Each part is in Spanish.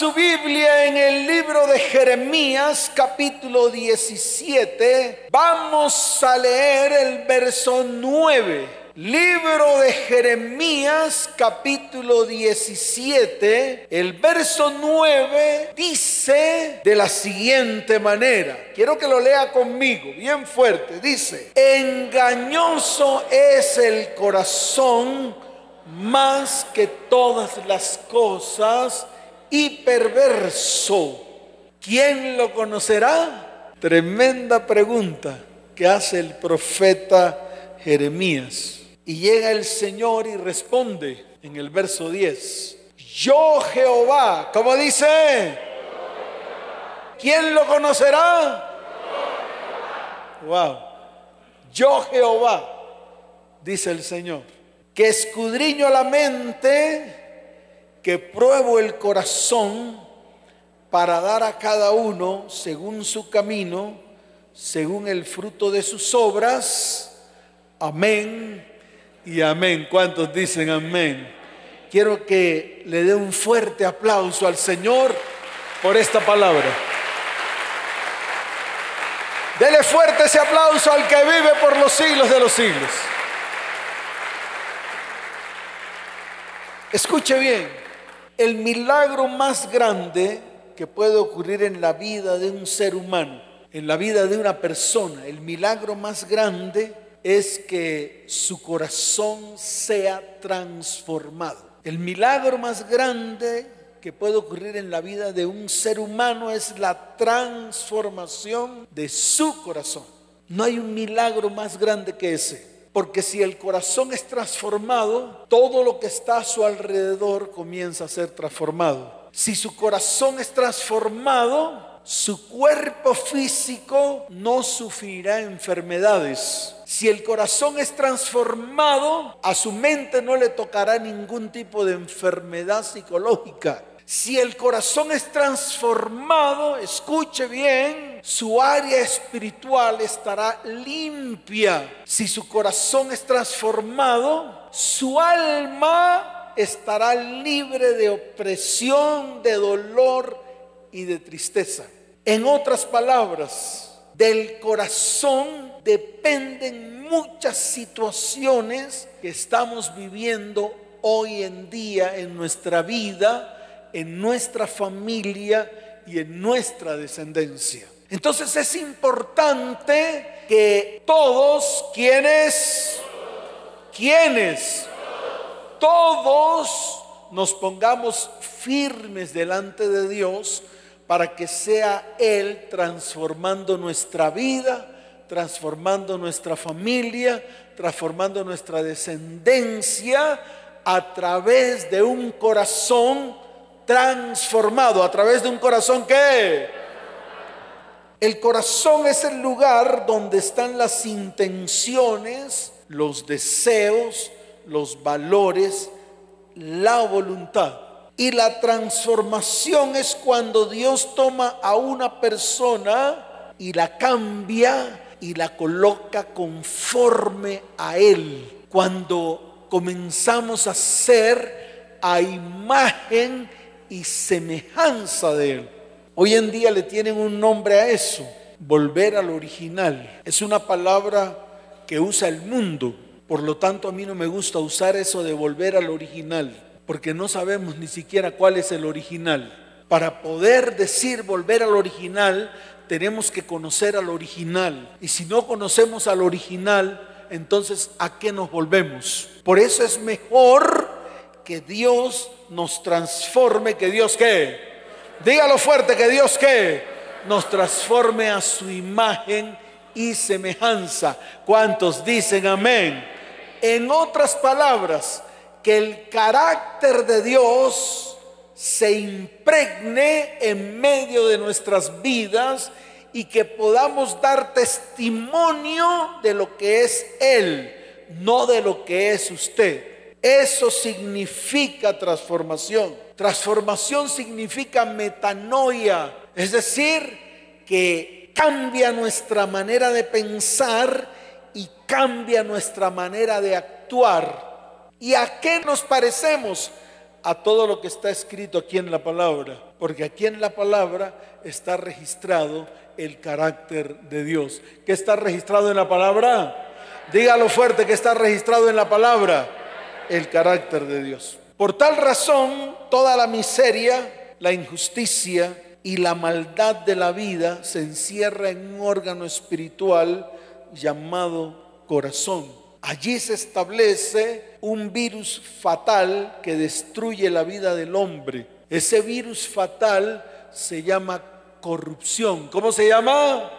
su Biblia en el libro de Jeremías capítulo 17. Vamos a leer el verso 9. Libro de Jeremías capítulo 17, el verso 9 dice de la siguiente manera, quiero que lo lea conmigo, bien fuerte, dice, engañoso es el corazón más que todas las cosas y perverso. ¿Quién lo conocerá? Tremenda pregunta que hace el profeta Jeremías. Y llega el Señor y responde en el verso 10. Yo Jehová, como dice, ¿quién lo conocerá? Wow. Yo Jehová, dice el Señor, que escudriño la mente, que pruebo el corazón para dar a cada uno según su camino, según el fruto de sus obras. Amén y amén. ¿Cuántos dicen amén? Quiero que le dé un fuerte aplauso al Señor por esta palabra. Dele fuerte ese aplauso al que vive por los siglos de los siglos. Escuche bien, el milagro más grande que puede ocurrir en la vida de un ser humano, en la vida de una persona, el milagro más grande es que su corazón sea transformado. El milagro más grande que puede ocurrir en la vida de un ser humano es la transformación de su corazón. No hay un milagro más grande que ese. Porque si el corazón es transformado, todo lo que está a su alrededor comienza a ser transformado. Si su corazón es transformado, su cuerpo físico no sufrirá enfermedades. Si el corazón es transformado, a su mente no le tocará ningún tipo de enfermedad psicológica. Si el corazón es transformado, escuche bien, su área espiritual estará limpia. Si su corazón es transformado, su alma estará libre de opresión, de dolor y de tristeza. En otras palabras, del corazón dependen muchas situaciones que estamos viviendo hoy en día en nuestra vida, en nuestra familia y en nuestra descendencia. Entonces es importante que todos, quienes, quienes, todos nos pongamos firmes delante de Dios para que sea Él transformando nuestra vida, transformando nuestra familia, transformando nuestra descendencia a través de un corazón transformado, a través de un corazón que... El corazón es el lugar donde están las intenciones, los deseos, los valores, la voluntad. Y la transformación es cuando Dios toma a una persona y la cambia y la coloca conforme a Él. Cuando comenzamos a ser a imagen y semejanza de Él. Hoy en día le tienen un nombre a eso, volver al original. Es una palabra que usa el mundo. Por lo tanto, a mí no me gusta usar eso de volver al original porque no sabemos ni siquiera cuál es el original. Para poder decir volver al original, tenemos que conocer al original. Y si no conocemos al original, entonces ¿a qué nos volvemos? Por eso es mejor que Dios nos transforme, que Dios qué. Dígalo fuerte, que Dios qué. Nos transforme a su imagen y semejanza. ¿Cuántos dicen amén? En otras palabras, que el carácter de Dios se impregne en medio de nuestras vidas y que podamos dar testimonio de lo que es Él, no de lo que es usted. Eso significa transformación. Transformación significa metanoia, es decir, que cambia nuestra manera de pensar y cambia nuestra manera de actuar. ¿Y a qué nos parecemos? a todo lo que está escrito aquí en la palabra, porque aquí en la palabra está registrado el carácter de Dios. ¿Qué está registrado en la palabra? Dígalo fuerte que está registrado en la palabra el carácter de Dios. Por tal razón, toda la miseria, la injusticia y la maldad de la vida se encierra en un órgano espiritual llamado corazón. Allí se establece un virus fatal que destruye la vida del hombre. Ese virus fatal se llama corrupción. ¿Cómo se llama?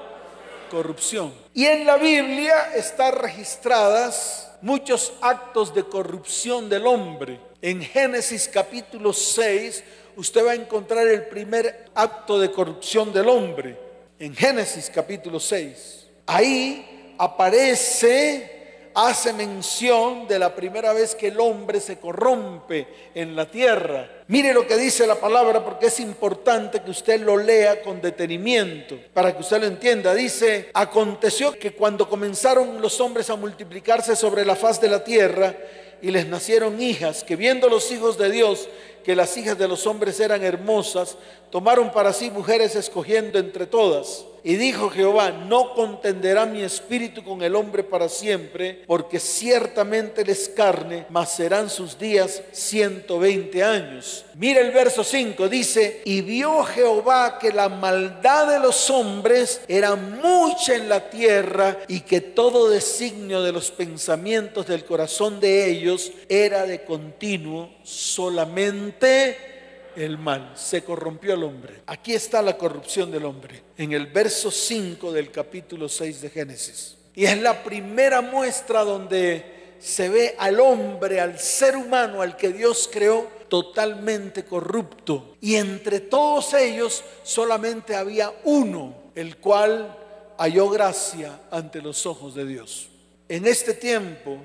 Corrupción. Y en la Biblia están registradas muchos actos de corrupción del hombre. En Génesis capítulo 6 usted va a encontrar el primer acto de corrupción del hombre. En Génesis capítulo 6. Ahí aparece hace mención de la primera vez que el hombre se corrompe en la tierra. Mire lo que dice la palabra porque es importante que usted lo lea con detenimiento para que usted lo entienda. Dice, aconteció que cuando comenzaron los hombres a multiplicarse sobre la faz de la tierra y les nacieron hijas, que viendo los hijos de Dios que las hijas de los hombres eran hermosas, tomaron para sí mujeres escogiendo entre todas. Y dijo Jehová, no contenderá mi espíritu con el hombre para siempre, porque ciertamente les carne, mas serán sus días 120 años. Mira el verso 5, dice, y vio Jehová que la maldad de los hombres era mucha en la tierra y que todo designio de los pensamientos del corazón de ellos era de continuo solamente el mal, se corrompió el hombre. Aquí está la corrupción del hombre, en el verso 5 del capítulo 6 de Génesis. Y es la primera muestra donde se ve al hombre, al ser humano, al que Dios creó, totalmente corrupto. Y entre todos ellos solamente había uno, el cual halló gracia ante los ojos de Dios. En este tiempo,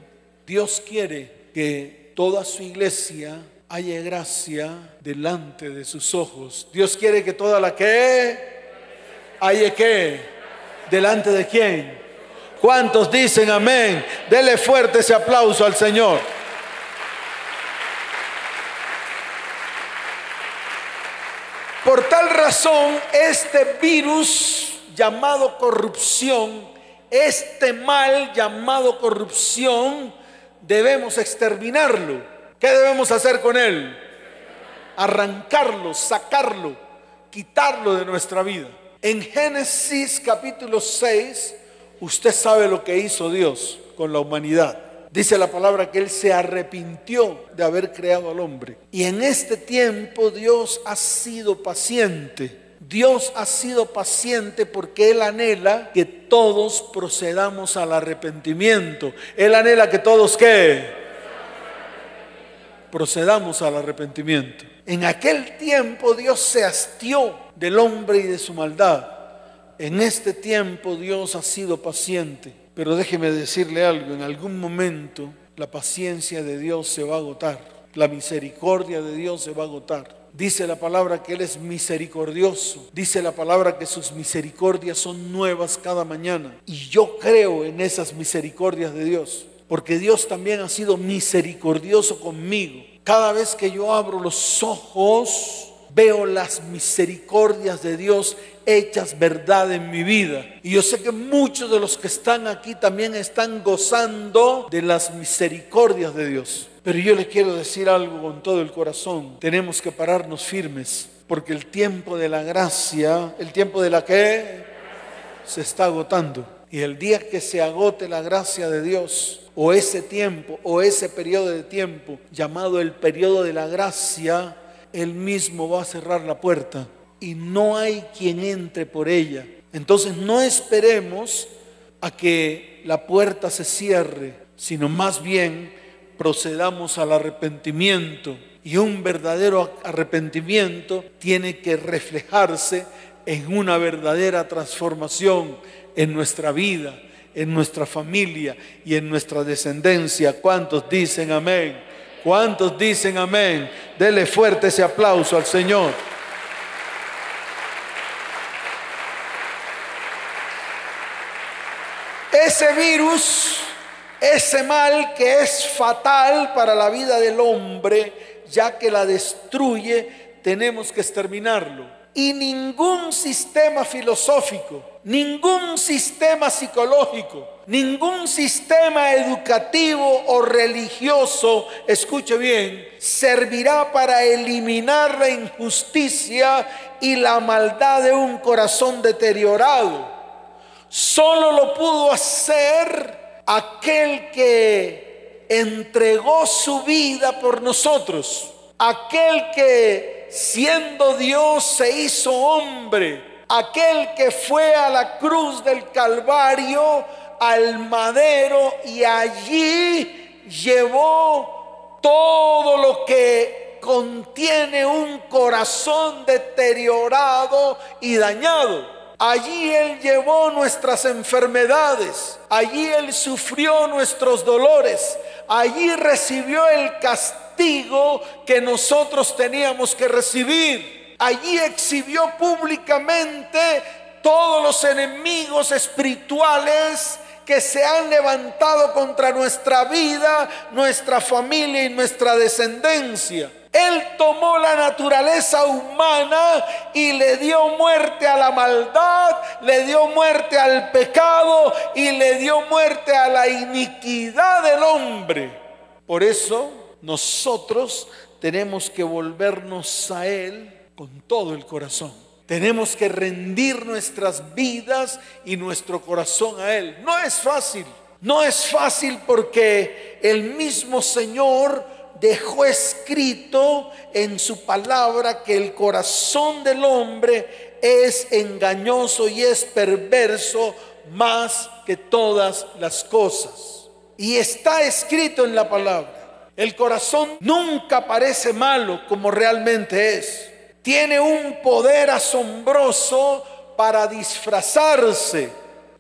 Dios quiere que toda su iglesia haya gracia delante de sus ojos. Dios quiere que toda la que haya que delante de quién. ¿Cuántos dicen amén? Dele fuerte ese aplauso al Señor. Por tal razón, este virus llamado corrupción, este mal llamado corrupción, debemos exterminarlo. ¿Qué debemos hacer con él? Arrancarlo, sacarlo, quitarlo de nuestra vida. En Génesis capítulo 6, usted sabe lo que hizo Dios con la humanidad. Dice la palabra que Él se arrepintió de haber creado al hombre. Y en este tiempo Dios ha sido paciente. Dios ha sido paciente porque Él anhela que todos procedamos al arrepentimiento. Él anhela que todos qué? Procedamos al arrepentimiento. En aquel tiempo Dios se hastió del hombre y de su maldad. En este tiempo Dios ha sido paciente. Pero déjeme decirle algo, en algún momento la paciencia de Dios se va a agotar. La misericordia de Dios se va a agotar. Dice la palabra que Él es misericordioso. Dice la palabra que sus misericordias son nuevas cada mañana. Y yo creo en esas misericordias de Dios porque Dios también ha sido misericordioso conmigo. Cada vez que yo abro los ojos, veo las misericordias de Dios hechas verdad en mi vida. Y yo sé que muchos de los que están aquí también están gozando de las misericordias de Dios. Pero yo les quiero decir algo con todo el corazón. Tenemos que pararnos firmes, porque el tiempo de la gracia, el tiempo de la que se está agotando. Y el día que se agote la gracia de Dios, o ese tiempo, o ese periodo de tiempo llamado el periodo de la gracia, Él mismo va a cerrar la puerta y no hay quien entre por ella. Entonces no esperemos a que la puerta se cierre, sino más bien procedamos al arrepentimiento. Y un verdadero arrepentimiento tiene que reflejarse en una verdadera transformación en nuestra vida, en nuestra familia y en nuestra descendencia. ¿Cuántos dicen amén? ¿Cuántos dicen amén? Dele fuerte ese aplauso al Señor. Ese virus, ese mal que es fatal para la vida del hombre, ya que la destruye, tenemos que exterminarlo. Y ningún sistema filosófico, ningún sistema psicológico, ningún sistema educativo o religioso, escuche bien, servirá para eliminar la injusticia y la maldad de un corazón deteriorado. Solo lo pudo hacer aquel que entregó su vida por nosotros, aquel que siendo Dios se hizo hombre, aquel que fue a la cruz del Calvario, al madero y allí llevó todo lo que contiene un corazón deteriorado y dañado. Allí Él llevó nuestras enfermedades, allí Él sufrió nuestros dolores, allí recibió el castigo que nosotros teníamos que recibir, allí exhibió públicamente todos los enemigos espirituales que se han levantado contra nuestra vida, nuestra familia y nuestra descendencia. Él tomó la naturaleza humana y le dio muerte a la maldad, le dio muerte al pecado y le dio muerte a la iniquidad del hombre. Por eso nosotros tenemos que volvernos a Él con todo el corazón. Tenemos que rendir nuestras vidas y nuestro corazón a Él. No es fácil. No es fácil porque el mismo Señor dejó escrito en su palabra que el corazón del hombre es engañoso y es perverso más que todas las cosas. Y está escrito en la palabra. El corazón nunca parece malo como realmente es. Tiene un poder asombroso para disfrazarse.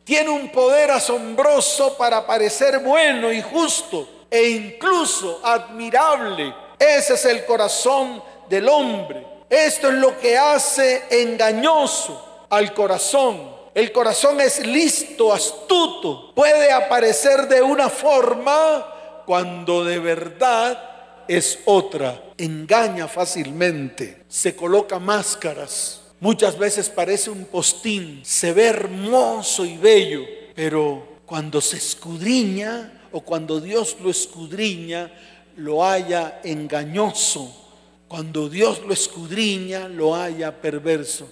Tiene un poder asombroso para parecer bueno y justo e incluso admirable. Ese es el corazón del hombre. Esto es lo que hace engañoso al corazón. El corazón es listo, astuto. Puede aparecer de una forma cuando de verdad es otra. Engaña fácilmente. Se coloca máscaras. Muchas veces parece un postín. Se ve hermoso y bello. Pero cuando se escudriña, o cuando Dios lo escudriña, lo haya engañoso. Cuando Dios lo escudriña, lo haya perverso.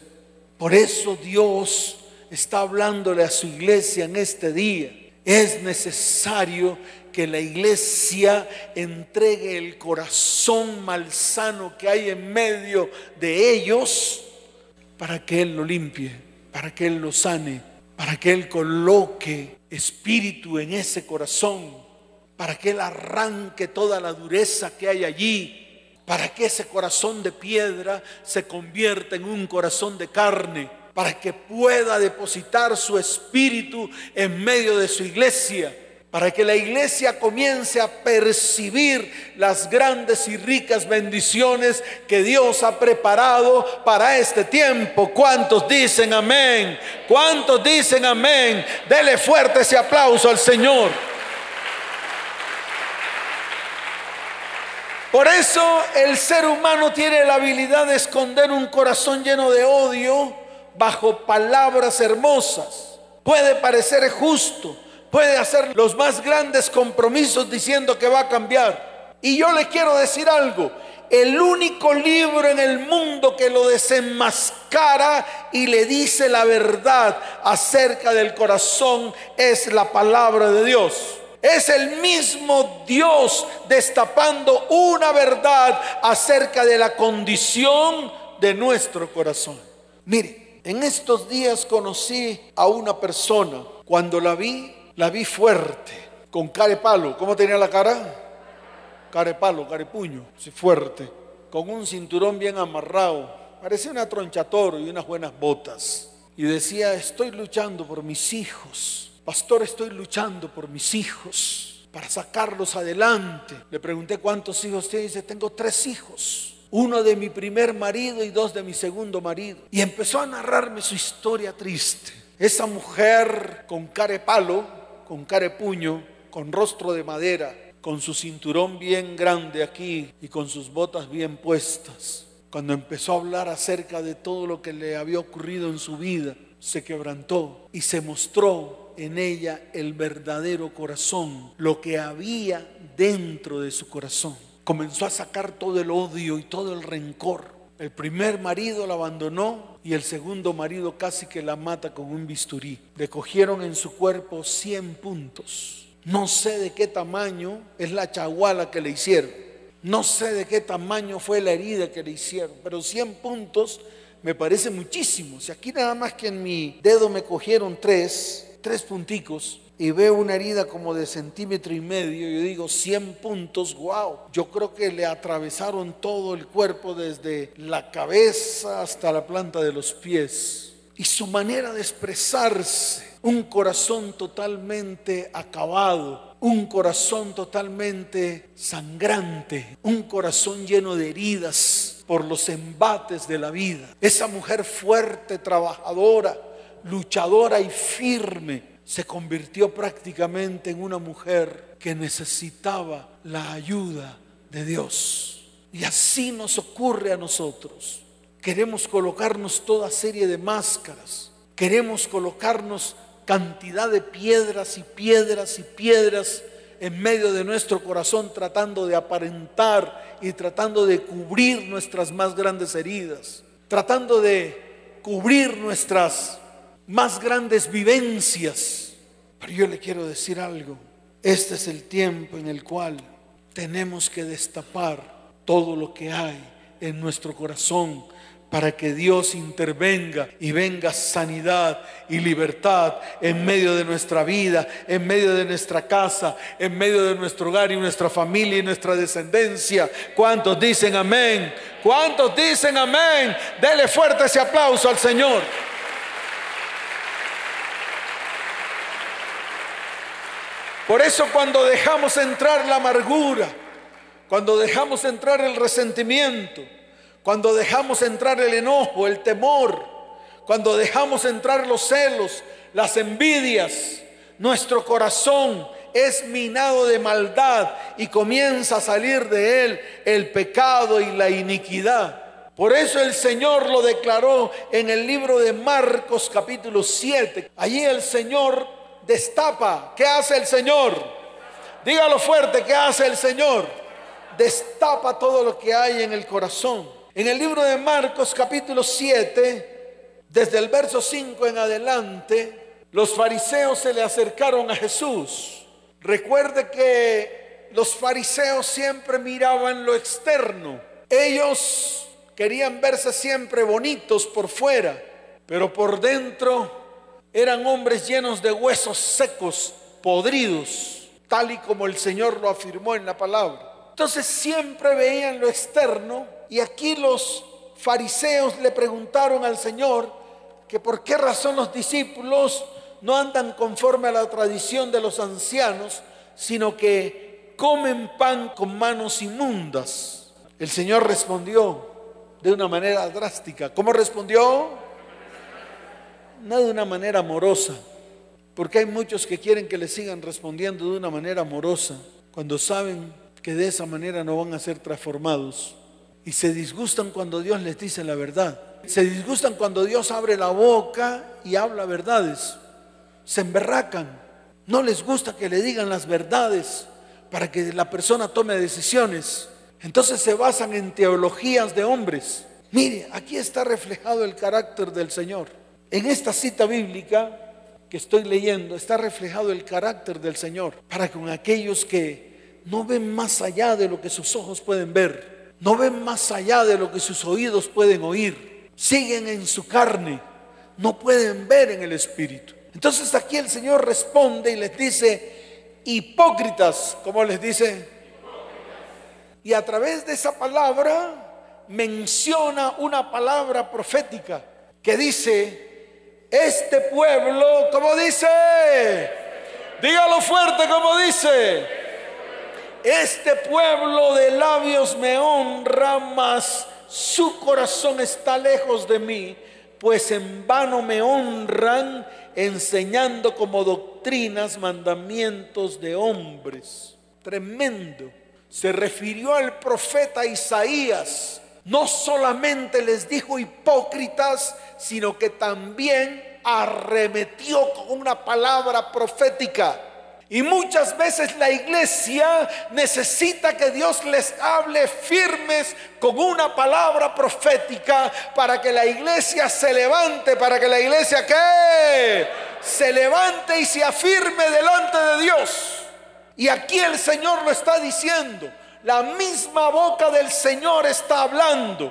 Por eso Dios está hablándole a su iglesia en este día. Es necesario que la iglesia entregue el corazón malsano que hay en medio de ellos para que Él lo limpie, para que Él lo sane, para que Él coloque espíritu en ese corazón, para que Él arranque toda la dureza que hay allí, para que ese corazón de piedra se convierta en un corazón de carne, para que pueda depositar su espíritu en medio de su iglesia para que la iglesia comience a percibir las grandes y ricas bendiciones que Dios ha preparado para este tiempo. ¿Cuántos dicen amén? ¿Cuántos dicen amén? Dele fuerte ese aplauso al Señor. Por eso el ser humano tiene la habilidad de esconder un corazón lleno de odio bajo palabras hermosas. Puede parecer justo, puede hacer los más grandes compromisos diciendo que va a cambiar. Y yo le quiero decir algo, el único libro en el mundo que lo desenmascara y le dice la verdad acerca del corazón es la palabra de Dios. Es el mismo Dios destapando una verdad acerca de la condición de nuestro corazón. Mire, en estos días conocí a una persona. Cuando la vi, la vi fuerte, con carepalo. ¿Cómo tenía la cara? Carepalo, carepuño, sí, fuerte, con un cinturón bien amarrado. Parecía una tronchatoro y unas buenas botas. Y decía, estoy luchando por mis hijos. Pastor, estoy luchando por mis hijos para sacarlos adelante. Le pregunté cuántos hijos tiene. Dice, tengo tres hijos. Uno de mi primer marido y dos de mi segundo marido. Y empezó a narrarme su historia triste. Esa mujer con carepalo con cara puño, con rostro de madera, con su cinturón bien grande aquí y con sus botas bien puestas, cuando empezó a hablar acerca de todo lo que le había ocurrido en su vida, se quebrantó y se mostró en ella el verdadero corazón, lo que había dentro de su corazón. Comenzó a sacar todo el odio y todo el rencor. El primer marido la abandonó y el segundo marido casi que la mata con un bisturí. Le cogieron en su cuerpo 100 puntos no sé de qué tamaño es la chaguala que le hicieron. No sé de qué tamaño fue la herida que le hicieron, pero 100 puntos me parece muchísimo. Si aquí nada más que en mi dedo me cogieron tres, tres punticos, y veo una herida como de centímetro y medio, yo digo 100 puntos, wow. Yo creo que le atravesaron todo el cuerpo desde la cabeza hasta la planta de los pies. Y su manera de expresarse un corazón totalmente acabado, un corazón totalmente sangrante, un corazón lleno de heridas por los embates de la vida. Esa mujer fuerte, trabajadora, luchadora y firme se convirtió prácticamente en una mujer que necesitaba la ayuda de Dios. Y así nos ocurre a nosotros. Queremos colocarnos toda serie de máscaras. Queremos colocarnos cantidad de piedras y piedras y piedras en medio de nuestro corazón tratando de aparentar y tratando de cubrir nuestras más grandes heridas, tratando de cubrir nuestras más grandes vivencias. Pero yo le quiero decir algo, este es el tiempo en el cual tenemos que destapar todo lo que hay en nuestro corazón para que Dios intervenga y venga sanidad y libertad en medio de nuestra vida, en medio de nuestra casa, en medio de nuestro hogar y nuestra familia y nuestra descendencia. ¿Cuántos dicen amén? ¿Cuántos dicen amén? Dele fuerte ese aplauso al Señor. Por eso cuando dejamos entrar la amargura, cuando dejamos entrar el resentimiento, cuando dejamos entrar el enojo, el temor, cuando dejamos entrar los celos, las envidias, nuestro corazón es minado de maldad y comienza a salir de él el pecado y la iniquidad. Por eso el Señor lo declaró en el libro de Marcos capítulo 7. Allí el Señor destapa. ¿Qué hace el Señor? Dígalo fuerte, ¿qué hace el Señor? Destapa todo lo que hay en el corazón. En el libro de Marcos capítulo 7, desde el verso 5 en adelante, los fariseos se le acercaron a Jesús. Recuerde que los fariseos siempre miraban lo externo. Ellos querían verse siempre bonitos por fuera, pero por dentro eran hombres llenos de huesos secos, podridos, tal y como el Señor lo afirmó en la palabra. Entonces siempre veían lo externo y aquí los fariseos le preguntaron al Señor que por qué razón los discípulos no andan conforme a la tradición de los ancianos, sino que comen pan con manos inmundas. El Señor respondió de una manera drástica. ¿Cómo respondió? No de una manera amorosa, porque hay muchos que quieren que le sigan respondiendo de una manera amorosa, cuando saben que de esa manera no van a ser transformados. Y se disgustan cuando Dios les dice la verdad. Se disgustan cuando Dios abre la boca y habla verdades. Se emberracan. No les gusta que le digan las verdades para que la persona tome decisiones. Entonces se basan en teologías de hombres. Mire, aquí está reflejado el carácter del Señor. En esta cita bíblica que estoy leyendo está reflejado el carácter del Señor para con aquellos que no ven más allá de lo que sus ojos pueden ver, no ven más allá de lo que sus oídos pueden oír, siguen en su carne, no pueden ver en el Espíritu. Entonces aquí el Señor responde y les dice, hipócritas, como les dice, y a través de esa palabra menciona una palabra profética que dice, este pueblo, como dice, dígalo fuerte como dice, este pueblo de labios me honra, mas su corazón está lejos de mí, pues en vano me honran enseñando como doctrinas mandamientos de hombres. tremendo. Se refirió al profeta Isaías. No solamente les dijo hipócritas, sino que también arremetió con una palabra profética. Y muchas veces la iglesia necesita que Dios les hable firmes con una palabra profética para que la iglesia se levante, para que la iglesia se levante y se afirme delante de Dios. Y aquí el Señor lo está diciendo. La misma boca del Señor está hablando.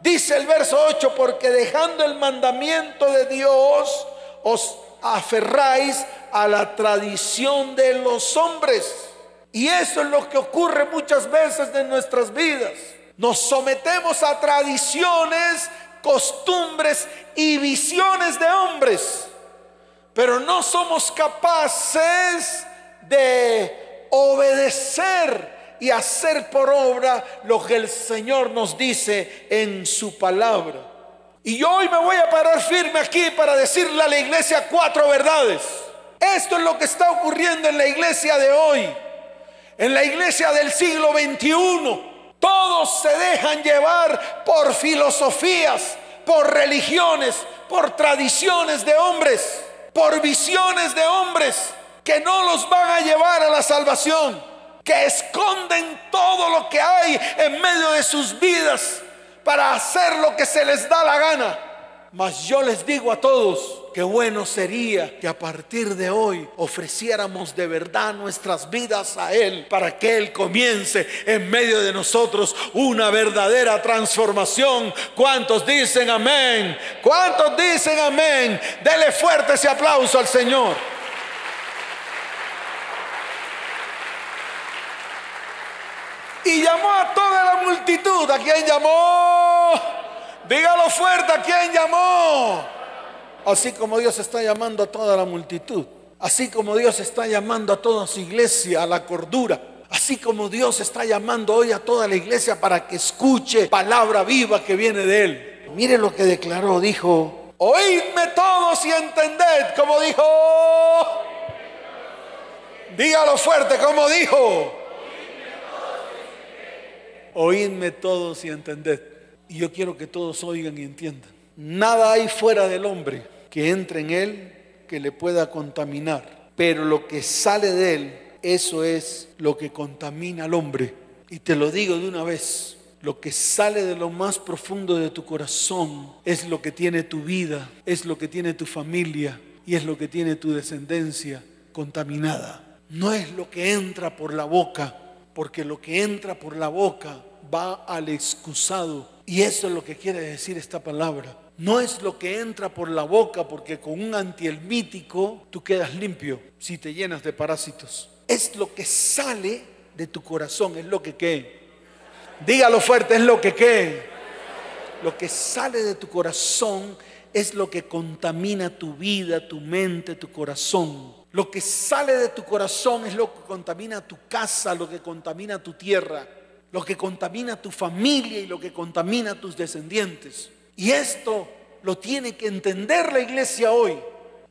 Dice el verso 8, porque dejando el mandamiento de Dios, os aferráis a la tradición de los hombres. Y eso es lo que ocurre muchas veces en nuestras vidas. Nos sometemos a tradiciones, costumbres y visiones de hombres, pero no somos capaces de obedecer y hacer por obra lo que el Señor nos dice en su palabra. Y hoy me voy a parar firme aquí para decirle a la iglesia cuatro verdades. Esto es lo que está ocurriendo en la iglesia de hoy, en la iglesia del siglo XXI. Todos se dejan llevar por filosofías, por religiones, por tradiciones de hombres, por visiones de hombres que no los van a llevar a la salvación, que esconden todo lo que hay en medio de sus vidas para hacer lo que se les da la gana. Mas yo les digo a todos, qué bueno sería que a partir de hoy ofreciéramos de verdad nuestras vidas a Él para que Él comience en medio de nosotros una verdadera transformación. ¿Cuántos dicen amén? ¿Cuántos dicen amén? Dele fuerte ese aplauso al Señor. Y llamó a toda la multitud. ¿A quién llamó? Dígalo fuerte, ¿a quién llamó? Así como Dios está llamando a toda la multitud. Así como Dios está llamando a toda su iglesia a la cordura. Así como Dios está llamando hoy a toda la iglesia para que escuche palabra viva que viene de Él. Mire lo que declaró, dijo, oídme todos y entended, como dijo, dígalo fuerte, como dijo, oídme todos y entended. Y yo quiero que todos oigan y entiendan. Nada hay fuera del hombre que entre en él que le pueda contaminar. Pero lo que sale de él, eso es lo que contamina al hombre. Y te lo digo de una vez, lo que sale de lo más profundo de tu corazón es lo que tiene tu vida, es lo que tiene tu familia y es lo que tiene tu descendencia contaminada. No es lo que entra por la boca, porque lo que entra por la boca va al excusado. Y eso es lo que quiere decir esta palabra. No es lo que entra por la boca, porque con un antielmítico tú quedas limpio si te llenas de parásitos. Es lo que sale de tu corazón, es lo que qué. Dígalo fuerte, es lo que qué. Lo que sale de tu corazón es lo que contamina tu vida, tu mente, tu corazón. Lo que sale de tu corazón es lo que contamina tu casa, lo que contamina tu tierra, lo que contamina tu familia y lo que contamina tus descendientes. Y esto lo tiene que entender la iglesia hoy.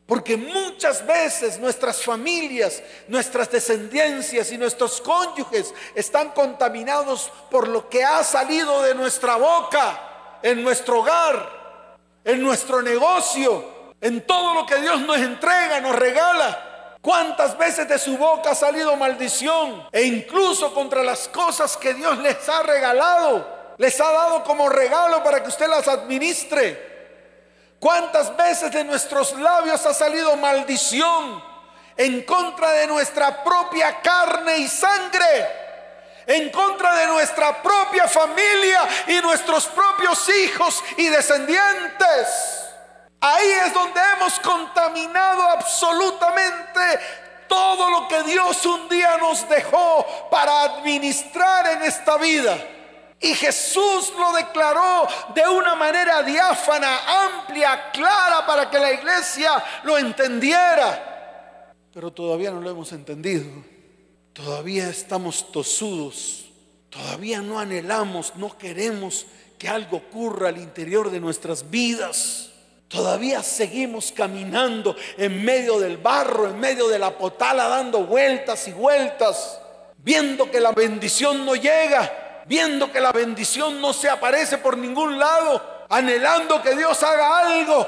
Porque muchas veces nuestras familias, nuestras descendencias y nuestros cónyuges están contaminados por lo que ha salido de nuestra boca, en nuestro hogar, en nuestro negocio, en todo lo que Dios nos entrega, nos regala. ¿Cuántas veces de su boca ha salido maldición? E incluso contra las cosas que Dios les ha regalado les ha dado como regalo para que usted las administre. ¿Cuántas veces de nuestros labios ha salido maldición en contra de nuestra propia carne y sangre? En contra de nuestra propia familia y nuestros propios hijos y descendientes. Ahí es donde hemos contaminado absolutamente todo lo que Dios un día nos dejó para administrar en esta vida. Y Jesús lo declaró de una manera diáfana, amplia, clara, para que la iglesia lo entendiera. Pero todavía no lo hemos entendido. Todavía estamos tosudos. Todavía no anhelamos, no queremos que algo ocurra al interior de nuestras vidas. Todavía seguimos caminando en medio del barro, en medio de la potala, dando vueltas y vueltas viendo que la bendición no llega, viendo que la bendición no se aparece por ningún lado, anhelando que Dios haga algo,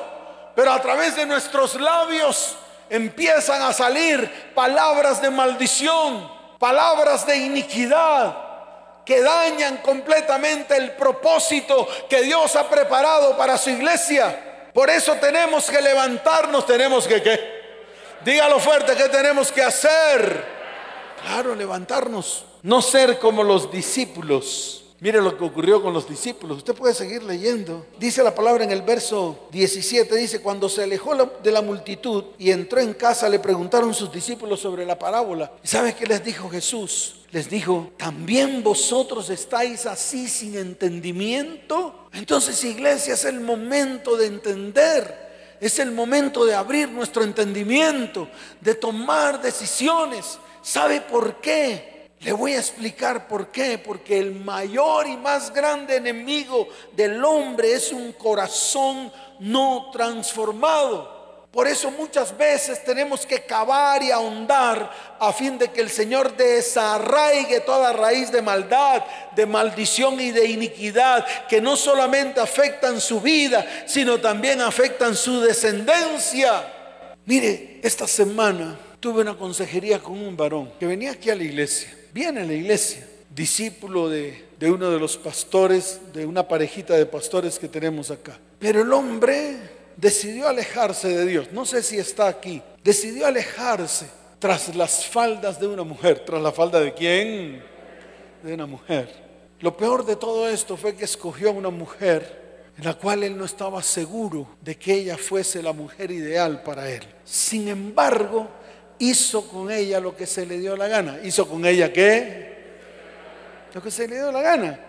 pero a través de nuestros labios empiezan a salir palabras de maldición, palabras de iniquidad que dañan completamente el propósito que Dios ha preparado para su iglesia. Por eso tenemos que levantarnos, tenemos que qué? Dígalo fuerte, ¿qué tenemos que hacer? Claro, levantarnos, no ser como los discípulos Mire lo que ocurrió con los discípulos. Usted puede seguir leyendo. Dice la palabra en el verso 17, dice, cuando se alejó de la multitud y entró en casa, le preguntaron sus discípulos sobre la parábola. ¿Y sabes qué les dijo Jesús? Les dijo, ¿también vosotros estáis así sin entendimiento? Entonces, iglesia, es el momento de entender. Es el momento de abrir nuestro entendimiento, de tomar decisiones. ¿Sabe por qué? Le voy a explicar por qué. Porque el mayor y más grande enemigo del hombre es un corazón no transformado. Por eso muchas veces tenemos que cavar y ahondar a fin de que el Señor desarraigue toda raíz de maldad, de maldición y de iniquidad que no solamente afectan su vida, sino también afectan su descendencia. Mire, esta semana tuve una consejería con un varón que venía aquí a la iglesia viene a la iglesia, discípulo de, uno de los pastores, de una parejita de pastores que tenemos acá. Pero el hombre decidió alejarse de Dios. No sé si está aquí. Decidió alejarse tras las faldas de una mujer. ¿Tras la falda de quién? De una mujer. Lo peor de todo esto fue que escogió a una mujer en la cual él no estaba seguro de que ella fuese la mujer ideal para él. Sin embargo, hizo con ella lo que se le dio la gana. ¿Hizo con ella qué? Lo que se le dio la gana.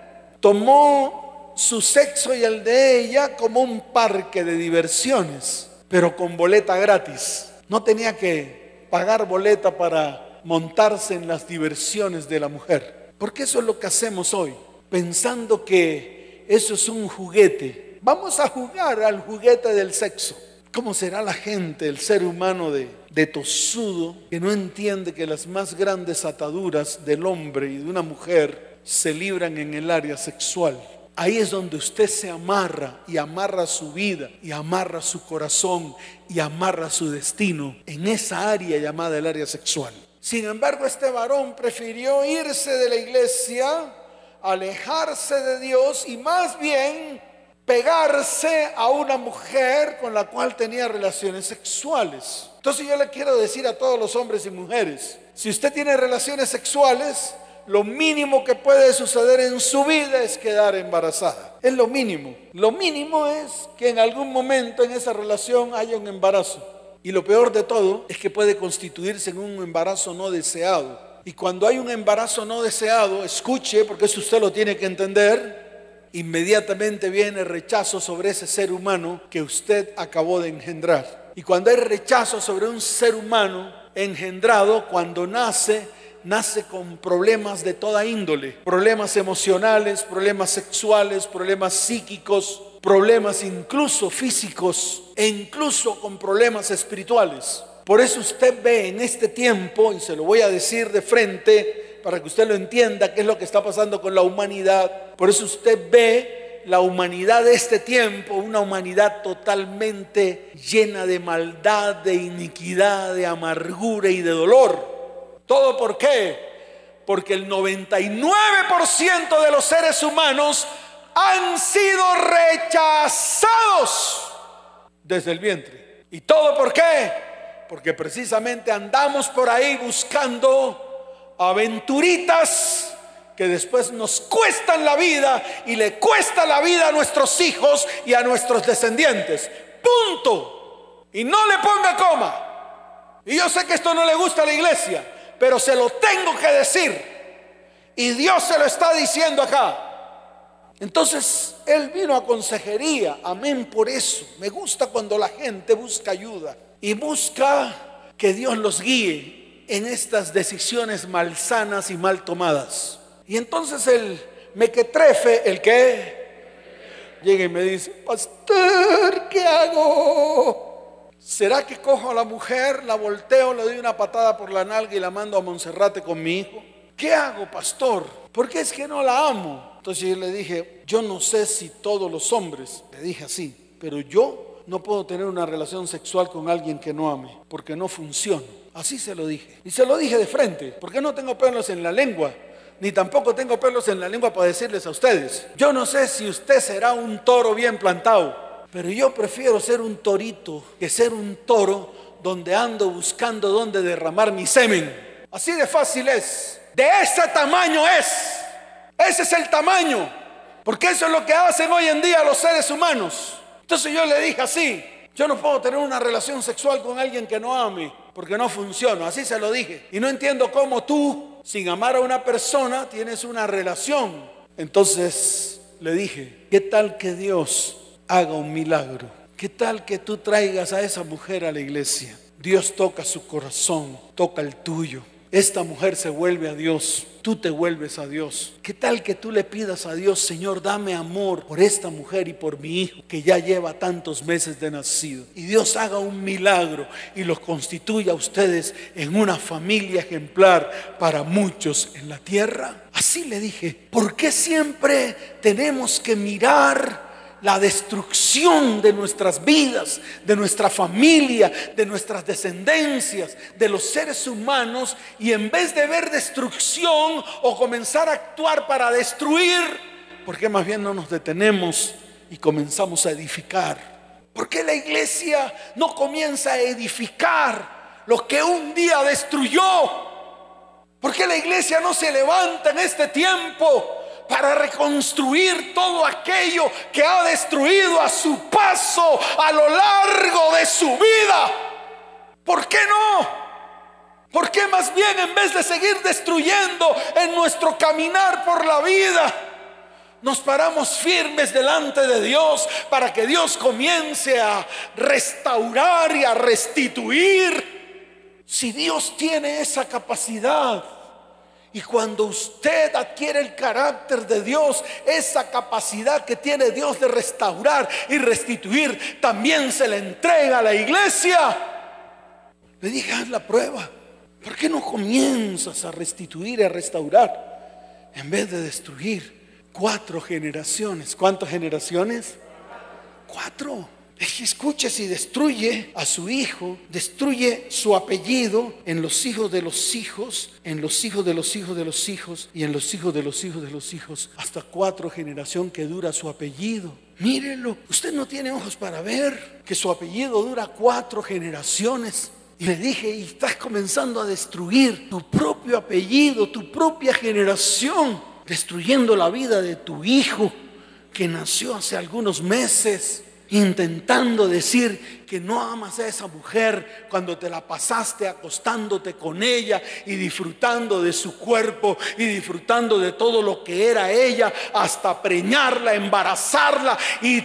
Tomó su sexo y el de ella como un parque de diversiones, pero con boleta gratis. No tenía que pagar boleta para montarse en las diversiones de la mujer. Porque eso es lo que hacemos hoy, pensando que eso es un juguete. Vamos a jugar al juguete del sexo. ¿Cómo será la gente, el ser humano de, de tosudo, que no entiende que las más grandes ataduras del hombre y de una mujer se libran en el área sexual? Ahí es donde usted se amarra y amarra su vida y amarra su corazón y amarra su destino en esa área llamada el área sexual. Sin embargo, este varón prefirió irse de la iglesia, alejarse de Dios y más bien pegarse a una mujer con la cual tenía relaciones sexuales. Entonces yo le quiero decir a todos los hombres y mujeres, si usted tiene relaciones sexuales, lo mínimo que puede suceder en su vida es quedar embarazada. Es lo mínimo. Lo mínimo es que en algún momento en esa relación haya un embarazo. Y lo peor de todo es que puede constituirse en un embarazo no deseado. Y cuando hay un embarazo no deseado, escuche, porque eso usted lo tiene que entender, inmediatamente viene rechazo sobre ese ser humano que usted acabó de engendrar. Y cuando hay rechazo sobre un ser humano engendrado, cuando nace, nace con problemas de toda índole, problemas emocionales, problemas sexuales, problemas psíquicos, problemas incluso físicos e incluso con problemas espirituales. Por eso usted ve en este tiempo, y se lo voy a decir de frente, para que usted lo entienda, qué es lo que está pasando con la humanidad. Por eso usted ve la humanidad de este tiempo, una humanidad totalmente llena de maldad, de iniquidad, de amargura y de dolor. ¿Todo por qué? Porque el 99% de los seres humanos han sido rechazados desde el vientre. ¿Y todo por qué? Porque precisamente andamos por ahí buscando aventuritas que después nos cuestan la vida y le cuesta la vida a nuestros hijos y a nuestros descendientes. Punto. Y no le ponga coma. Y yo sé que esto no le gusta a la iglesia, pero se lo tengo que decir. Y Dios se lo está diciendo acá. Entonces, Él vino a consejería. Amén por eso. Me gusta cuando la gente busca ayuda y busca que Dios los guíe en estas decisiones malsanas y mal tomadas. Y entonces el mequetrefe, el que llega y me dice, pastor, ¿qué hago? ¿Será que cojo a la mujer, la volteo, le doy una patada por la nalga y la mando a Monserrate con mi hijo? ¿Qué hago, pastor? ¿Por qué es que no la amo? Entonces yo le dije, yo no sé si todos los hombres, le dije así, pero yo no puedo tener una relación sexual con alguien que no ame, porque no funciona. Así se lo dije. Y se lo dije de frente, porque no tengo pelos en la lengua, ni tampoco tengo pelos en la lengua para decirles a ustedes. Yo no sé si usted será un toro bien plantado, pero yo prefiero ser un torito que ser un toro donde ando buscando dónde derramar mi semen. Así de fácil es. De ese tamaño es. Ese es el tamaño. Porque eso es lo que hacen hoy en día los seres humanos. Entonces yo le dije así, yo no puedo tener una relación sexual con alguien que no ame, porque no funciona. Así se lo dije. Y no entiendo cómo tú, sin amar a una persona, tienes una relación. Entonces le dije, ¿qué tal que Dios haga un milagro. ¿Qué tal que tú traigas a esa mujer a la iglesia? Dios toca su corazón, toca el tuyo. Esta mujer se vuelve a Dios, tú te vuelves a Dios. ¿Qué tal que tú le pidas a Dios, Señor, dame amor por esta mujer y por mi hijo que ya lleva tantos meses de nacido? Y Dios haga un milagro y los constituya a ustedes en una familia ejemplar para muchos en la tierra. Así le dije, ¿por qué siempre tenemos que mirar? La destrucción de nuestras vidas, de nuestra familia, de nuestras descendencias, de los seres humanos, y en vez de ver destrucción o comenzar a actuar para destruir, ¿por qué más bien no nos detenemos y comenzamos a edificar? ¿Por qué la iglesia no comienza a edificar lo que un día destruyó? ¿Por qué la iglesia no se levanta en este tiempo? Para reconstruir todo aquello que ha destruido a su paso a lo largo de su vida. ¿Por qué no? ¿Por qué más bien en vez de seguir destruyendo en nuestro caminar por la vida, nos paramos firmes delante de Dios para que Dios comience a restaurar y a restituir? Si Dios tiene esa capacidad, y cuando usted adquiere el carácter de Dios, esa capacidad que tiene Dios de restaurar y restituir, también se le entrega a la iglesia. Le dije, haz la prueba. ¿Por qué no comienzas a restituir y a restaurar en vez de destruir? Cuatro generaciones. ¿Cuántas generaciones? Cuatro. Escuche si destruye a su hijo, destruye su apellido en los hijos de los hijos, en los hijos de los hijos de los hijos y en los hijos de los hijos de los hijos, hasta cuatro generación que dura su apellido. Mírelo, usted no tiene ojos para ver que su apellido dura cuatro generaciones. Y le dije, y estás comenzando a destruir tu propio apellido, tu propia generación, destruyendo la vida de tu hijo que nació hace algunos meses intentando decir que no amas a esa mujer cuando te la pasaste acostándote con ella y disfrutando de su cuerpo y disfrutando de todo lo que era ella hasta preñarla, embarazarla y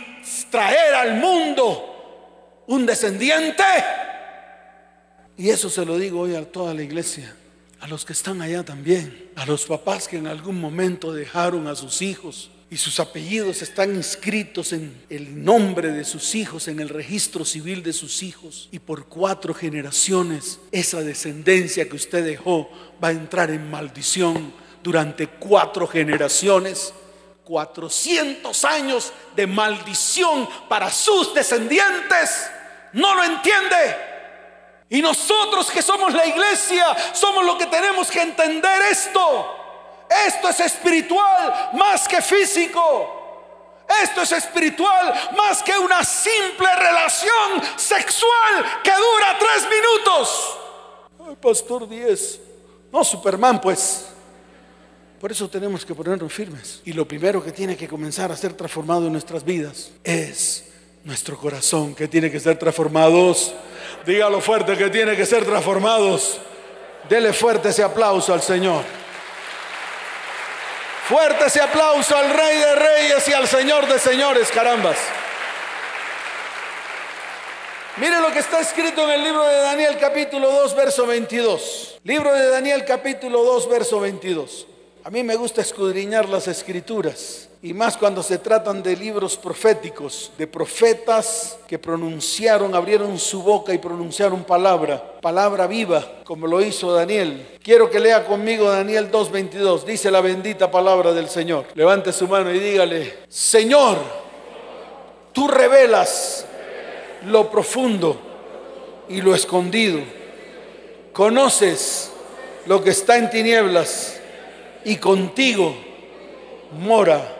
traer al mundo un descendiente. Y eso se lo digo hoy a toda la iglesia, a los que están allá también, a los papás que en algún momento dejaron a sus hijos y sus apellidos están inscritos en el nombre de sus hijos, en el registro civil de sus hijos. Y por cuatro generaciones esa descendencia que usted dejó va a entrar en maldición durante cuatro generaciones. 400 años de maldición para sus descendientes. No lo entiende. Y nosotros que somos la iglesia, somos los que tenemos que entender esto. Esto es espiritual más que físico. Esto es espiritual más que una simple relación sexual que dura tres minutos. Ay, pastor 10. No, Superman, pues. Por eso tenemos que ponernos firmes. Y lo primero que tiene que comenzar a ser transformado en nuestras vidas es nuestro corazón, que tiene que ser transformados. Dígalo fuerte, que tiene que ser transformados. Dele fuerte ese aplauso al Señor. Fuerte ese aplauso al Rey de Reyes y al Señor de Señores, carambas. Mire lo que está escrito en el libro de Daniel capítulo 2, verso 22. Libro de Daniel capítulo 2, verso 22. A mí me gusta escudriñar las escrituras. Y más cuando se tratan de libros proféticos, de profetas que pronunciaron, abrieron su boca y pronunciaron palabra, palabra viva, como lo hizo Daniel. Quiero que lea conmigo Daniel 2.22, dice la bendita palabra del Señor. Levante su mano y dígale, Señor, tú revelas lo profundo y lo escondido. Conoces lo que está en tinieblas y contigo mora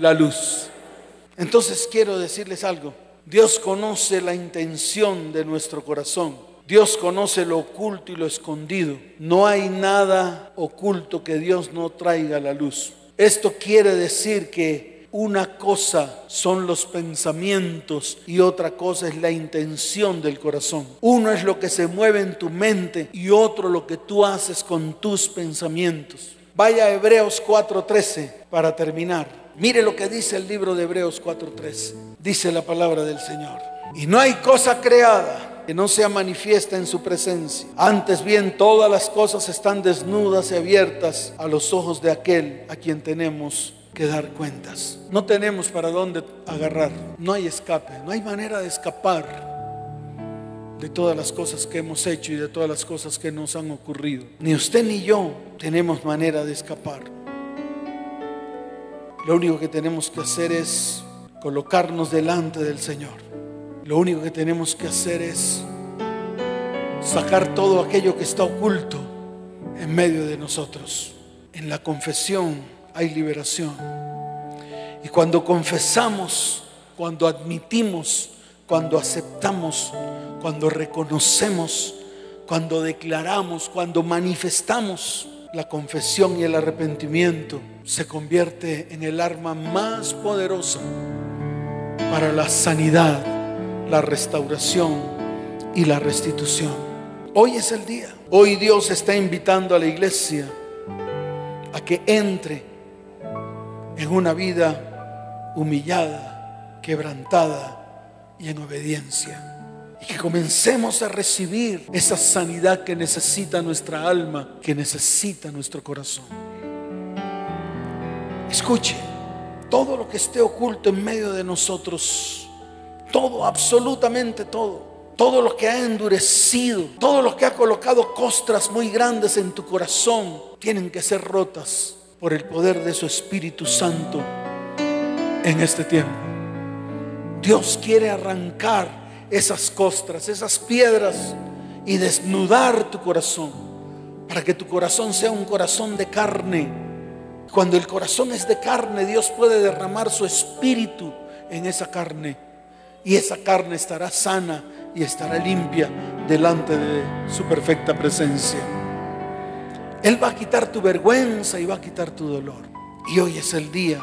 la luz. Entonces quiero decirles algo. Dios conoce la intención de nuestro corazón. Dios conoce lo oculto y lo escondido. No hay nada oculto que Dios no traiga a la luz. Esto quiere decir que una cosa son los pensamientos y otra cosa es la intención del corazón. Uno es lo que se mueve en tu mente y otro lo que tú haces con tus pensamientos. Vaya a Hebreos 4:13 para terminar. Mire lo que dice el libro de Hebreos 4:13. Dice la palabra del Señor. Y no hay cosa creada que no sea manifiesta en su presencia. Antes bien, todas las cosas están desnudas y abiertas a los ojos de aquel a quien tenemos que dar cuentas. No tenemos para dónde agarrar. No hay escape. No hay manera de escapar de todas las cosas que hemos hecho y de todas las cosas que nos han ocurrido. Ni usted ni yo tenemos manera de escapar. Lo único que tenemos que hacer es colocarnos delante del Señor. Lo único que tenemos que hacer es sacar todo aquello que está oculto en medio de nosotros. En la confesión hay liberación. Y cuando confesamos, cuando admitimos, cuando aceptamos, cuando reconocemos, cuando declaramos, cuando manifestamos, la confesión y el arrepentimiento se convierte en el arma más poderosa para la sanidad, la restauración y la restitución. Hoy es el día. Hoy Dios está invitando a la iglesia a que entre en una vida humillada, quebrantada y en obediencia y que comencemos a recibir esa sanidad que necesita nuestra alma, que necesita nuestro corazón. Escuche, todo lo que esté oculto en medio de nosotros, todo, absolutamente todo, todo lo que ha endurecido, todo lo que ha colocado costras muy grandes en tu corazón, tienen que ser rotas por el poder de su Espíritu Santo en este tiempo. Dios quiere arrancar esas costras, esas piedras y desnudar tu corazón para que tu corazón sea un corazón de carne. Cuando el corazón es de carne, Dios puede derramar su espíritu en esa carne y esa carne estará sana y estará limpia delante de su perfecta presencia. Él va a quitar tu vergüenza y va a quitar tu dolor. Y hoy es el día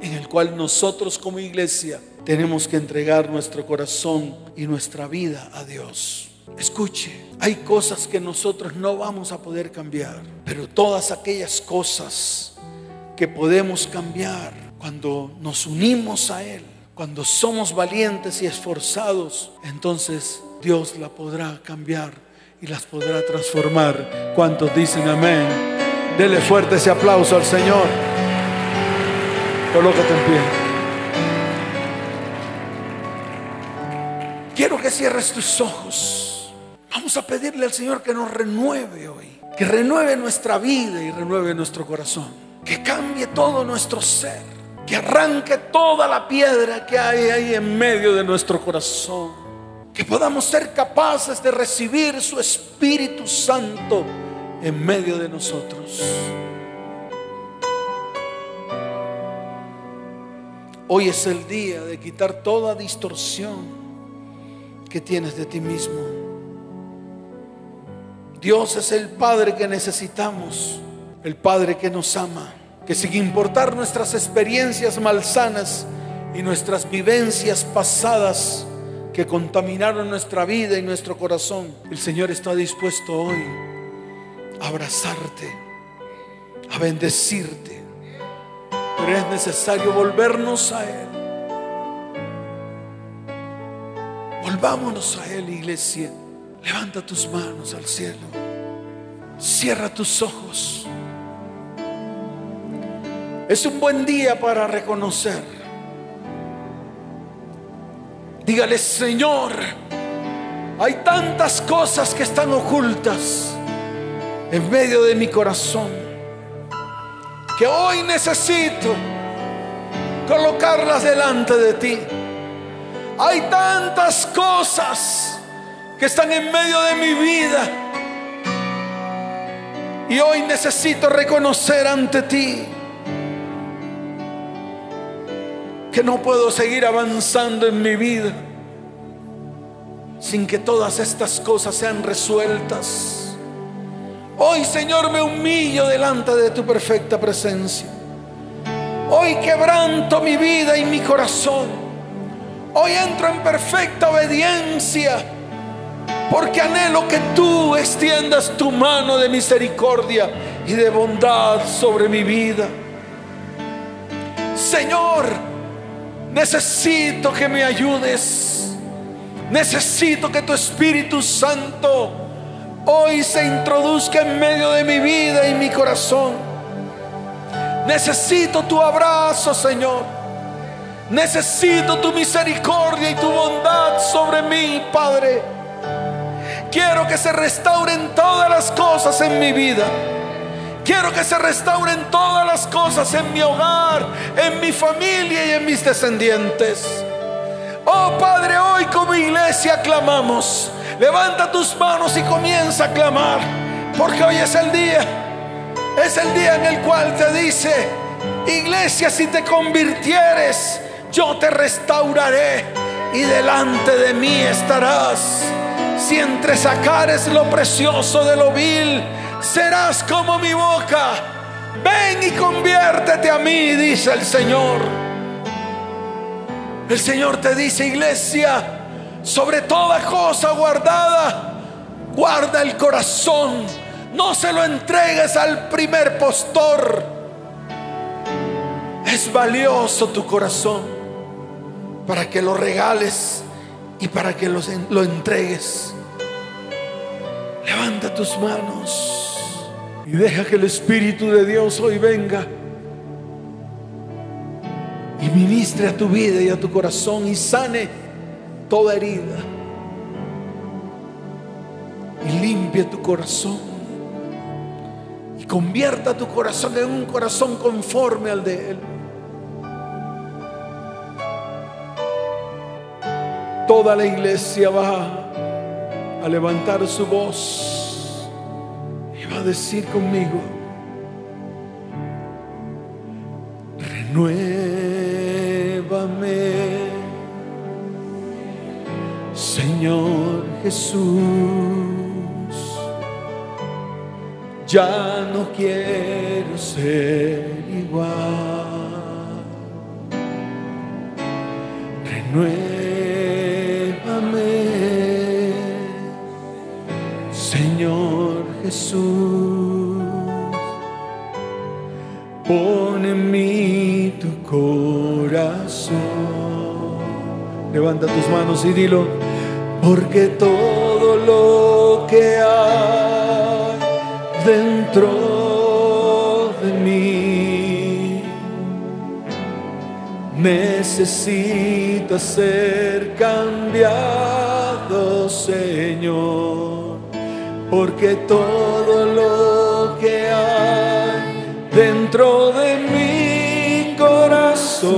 en el cual nosotros como iglesia tenemos que entregar nuestro corazón y nuestra vida a Dios. Escuche, hay cosas que nosotros no vamos a poder cambiar, pero todas aquellas cosas que podemos cambiar cuando nos unimos a Él, cuando somos valientes y esforzados, entonces Dios la podrá cambiar y las podrá transformar. ¿Cuántos dicen amén? Dele fuerte ese aplauso al Señor. Colócate en pie. Quiero que cierres tus ojos. Vamos a pedirle al Señor que nos renueve hoy. Que renueve nuestra vida y renueve nuestro corazón. Que cambie todo nuestro ser. Que arranque toda la piedra que hay ahí en medio de nuestro corazón. Que podamos ser capaces de recibir su Espíritu Santo en medio de nosotros. Hoy es el día de quitar toda distorsión que tienes de ti mismo. Dios es el Padre que necesitamos, el Padre que nos ama, que sin importar nuestras experiencias malsanas y nuestras vivencias pasadas que contaminaron nuestra vida y nuestro corazón, el Señor está dispuesto hoy a abrazarte, a bendecirte. Pero es necesario volvernos a Él Volvámonos a Él, iglesia. Levanta tus manos al cielo. Cierra tus ojos. Es un buen día para reconocer. Dígale, Señor, hay tantas cosas que están ocultas en medio de mi corazón que hoy necesito colocarlas delante de ti. Hay tantas cosas que están en medio de mi vida y hoy necesito reconocer ante ti que no puedo seguir avanzando en mi vida sin que todas estas cosas sean resueltas. Hoy, Señor, me humillo delante de tu perfecta presencia. Hoy quebranto mi vida y mi corazón. Hoy entro en perfecta obediencia porque anhelo que tú extiendas tu mano de misericordia y de bondad sobre mi vida. Señor, necesito que me ayudes. Necesito que tu Espíritu Santo hoy se introduzca en medio de mi vida y mi corazón Necesito tu abrazo, Señor. Necesito tu misericordia y tu bondad sobre mí, Padre. Quiero que se restauren todas las cosas en mi vida. Quiero que se restauren todas las cosas en mi hogar, en mi familia y en mis descendientes. Oh Padre, hoy como iglesia clamamos. Levanta tus manos y comienza a clamar, porque hoy es el día es el día en el cual te dice, iglesia, si te convirtieres, yo te restauraré y delante de mí estarás. Si entre sacares lo precioso de lo vil, serás como mi boca. Ven y conviértete a mí, dice el Señor. El Señor te dice, iglesia, sobre toda cosa guardada, guarda el corazón no se lo entregues al primer postor. Es valioso tu corazón para que lo regales y para que lo, entregues. Levanta tus manos y deja que el Espíritu de Dios hoy venga y ministre a tu vida y a tu corazón y sane toda herida. Y limpie tu corazón. Convierta tu corazón en un corazón conforme al de Él. Toda la iglesia va a levantar su voz. y a decir conmigo, renuévame, Señor Jesús ya no quiero ser igual. Renuévame, Señor Jesús. Pon en mí tu corazón. Levanta tus manos y dilo, porque todo lo que hay dentro de mí. Necesita ser cambiado, Señor, porque todo lo que hay dentro de mi corazón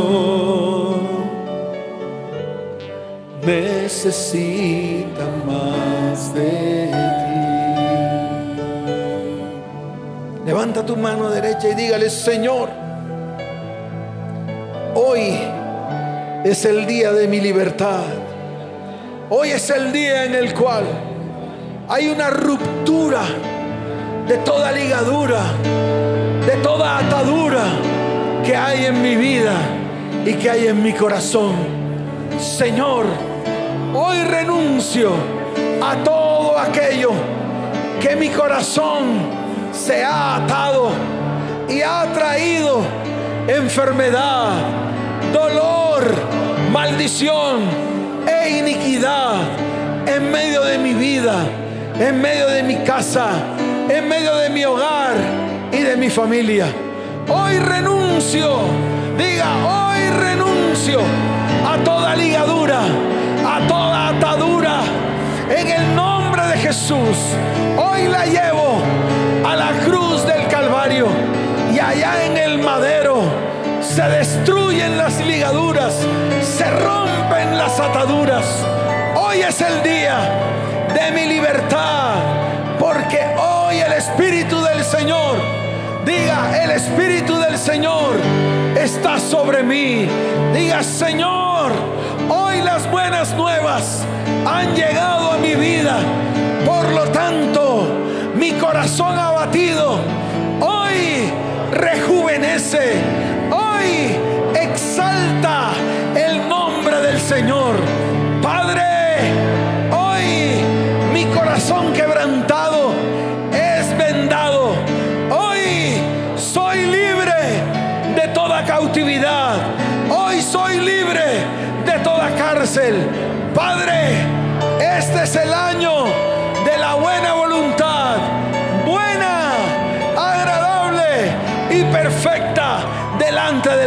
necesita más de Levanta tu mano derecha y dígale, Señor, hoy es el día de mi libertad. Hoy es el día en el cual hay una ruptura de toda ligadura, de toda atadura que hay en mi vida y que hay en mi corazón. Señor, hoy renuncio a todo aquello que mi corazón se ha atado y ha traído enfermedad, dolor, maldición e iniquidad en medio de mi vida, en medio de mi casa, en medio de mi hogar y de mi familia. hoy renuncio, diga, hoy renuncio a toda ligadura, a toda atadura, en el nombre de Jesús. Hoy la llevo a la cruz del Calvario y allá en el madero se destruyen las ligaduras, se rompen las ataduras. Hoy es el día de mi libertad, porque hoy el Espíritu del Señor, diga, el Espíritu del Señor está sobre mí. Diga, Señor, hoy las buenas nuevas han llegado a mi vida. Por lo tanto, mi corazón abatido hoy rejuvenece, hoy exalta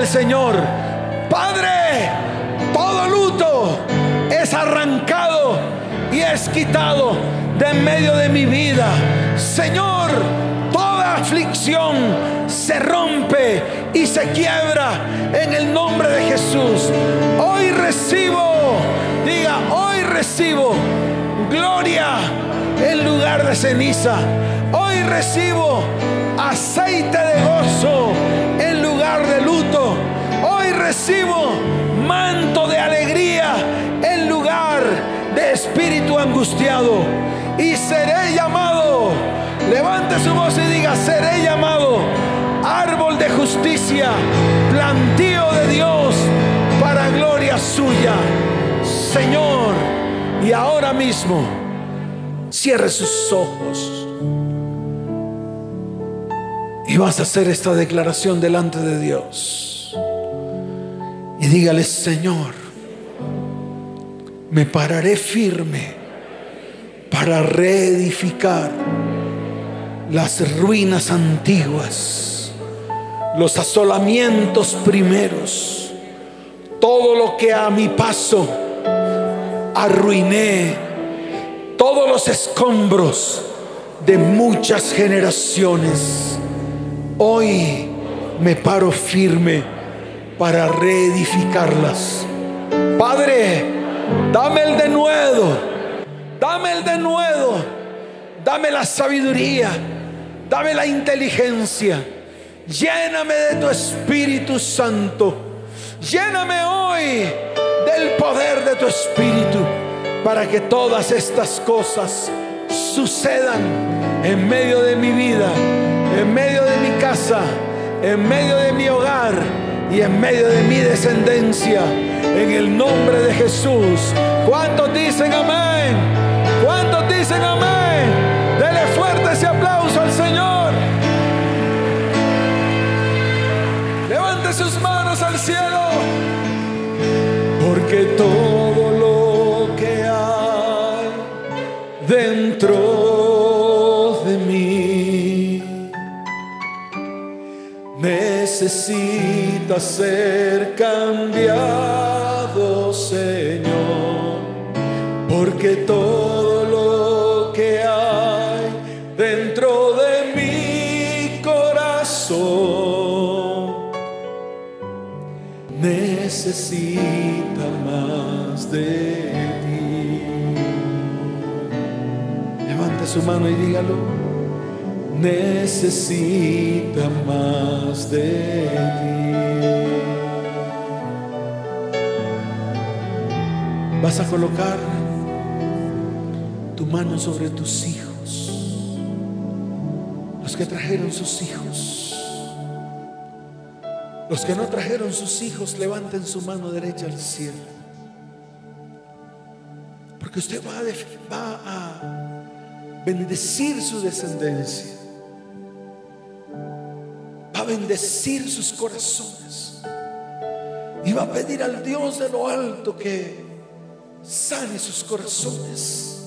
Señor. Padre, todo luto es arrancado y es quitado de en medio de mi vida. Señor, toda aflicción se rompe y se quiebra en el nombre de Jesús. Hoy recibo, diga, hoy recibo gloria en lugar de ceniza. Hoy recibo aceite recibo manto de alegría en lugar de espíritu angustiado. Y seré llamado, levante su voz y diga, seré llamado árbol de justicia, plantío de Dios para gloria suya. Señor, y ahora mismo, cierre sus ojos. Y vas a hacer esta declaración delante de Dios. Y dígale, Señor, me pararé firme para reedificar las ruinas antiguas, los asolamientos primeros, todo lo que a mi paso arruiné, todos los escombros de muchas generaciones. Hoy me paro firme para reedificarlas. Padre, dame el denuedo, dame el denuedo, dame la sabiduría, dame la inteligencia. Lléname de tu Espíritu Santo. Lléname hoy del poder de tu Espíritu para que todas estas cosas sucedan en medio de mi vida, en medio de mi casa, en medio de mi hogar y en medio de mi descendencia. En el nombre de Jesús. ¿Cuántos dicen amén? ¿Cuántos dicen amén? Dele fuerte ese aplauso al Señor. Levante sus manos al cielo. Porque todo lo que hay dentro de mí necesita ser cambiado, Señor. Porque todo lo que hay dentro de mi corazón necesita más de ti. Levante su mano y dígalo. Necesita más de Vas a colocar tu mano sobre tus hijos, los que trajeron sus hijos. Los que no trajeron sus hijos, levanten su mano derecha al cielo. Porque usted va a, a bendecir su descendencia. Va a bendecir sus corazones. Y va a pedir al Dios de lo alto que sane sus corazones.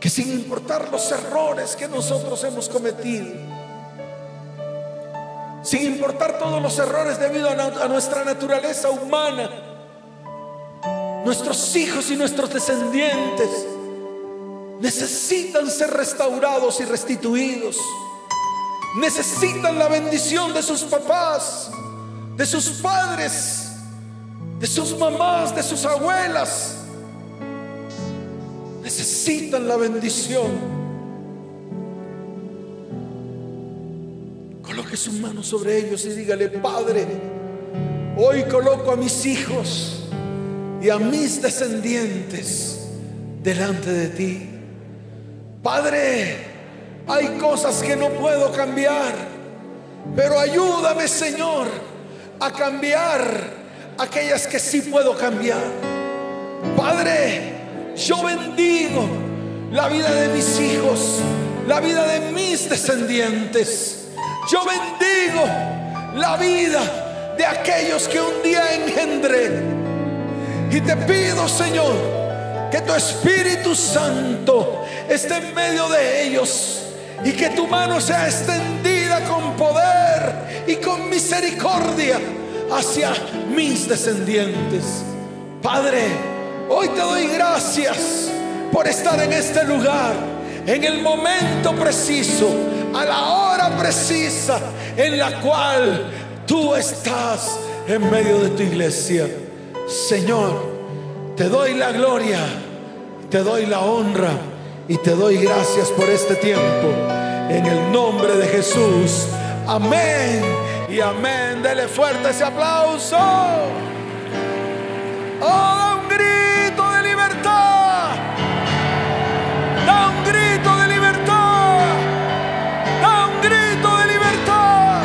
Que sin importar los errores que nosotros hemos cometido, sin importar todos los errores debido a, nuestra naturaleza humana. Nuestros hijos y nuestros descendientes necesitan ser restaurados y restituidos. Necesitan la bendición de sus papás, de sus padres, de sus mamás, de sus abuelas. Necesitan la bendición. Coloque su mano sobre ellos y dígale, Padre, hoy coloco a mis hijos y a mis descendientes delante de ti. Padre, hay cosas que no puedo cambiar, pero ayúdame Señor a cambiar aquellas que sí puedo cambiar. Padre, yo bendigo la vida de mis hijos, la vida de mis descendientes. Yo bendigo la vida de aquellos que un día engendré. Y te pido, Señor, que tu Espíritu Santo esté en medio de ellos y que tu mano sea extendida con poder y con misericordia hacia mis descendientes. Padre, hoy te doy gracias por estar en este lugar, en el momento preciso, a la hora precisa en la cual tú estás en medio de tu iglesia. Señor, te doy la gloria, te doy la honra y te doy gracias por este tiempo. En el nombre de Jesús. Amén y amén. Dele fuerte ese aplauso. Oh, un grito de libertad. Da un grito de libertad. Da un grito de libertad.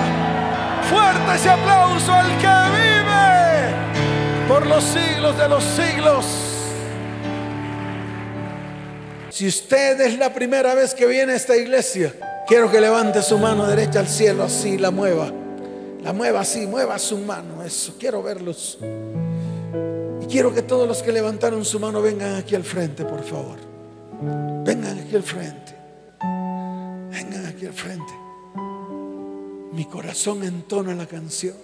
Fuerte ese aplauso al que por los siglos de los siglos. Si usted es la primera vez que viene a esta iglesia, quiero que levante su mano derecha al cielo, así la mueva. La mueva así, mueva su mano, eso. Quiero verlos. Y quiero que todos los que levantaron su mano vengan aquí al frente, por favor. Vengan aquí al frente. Vengan aquí al frente. Mi corazón entona la canción.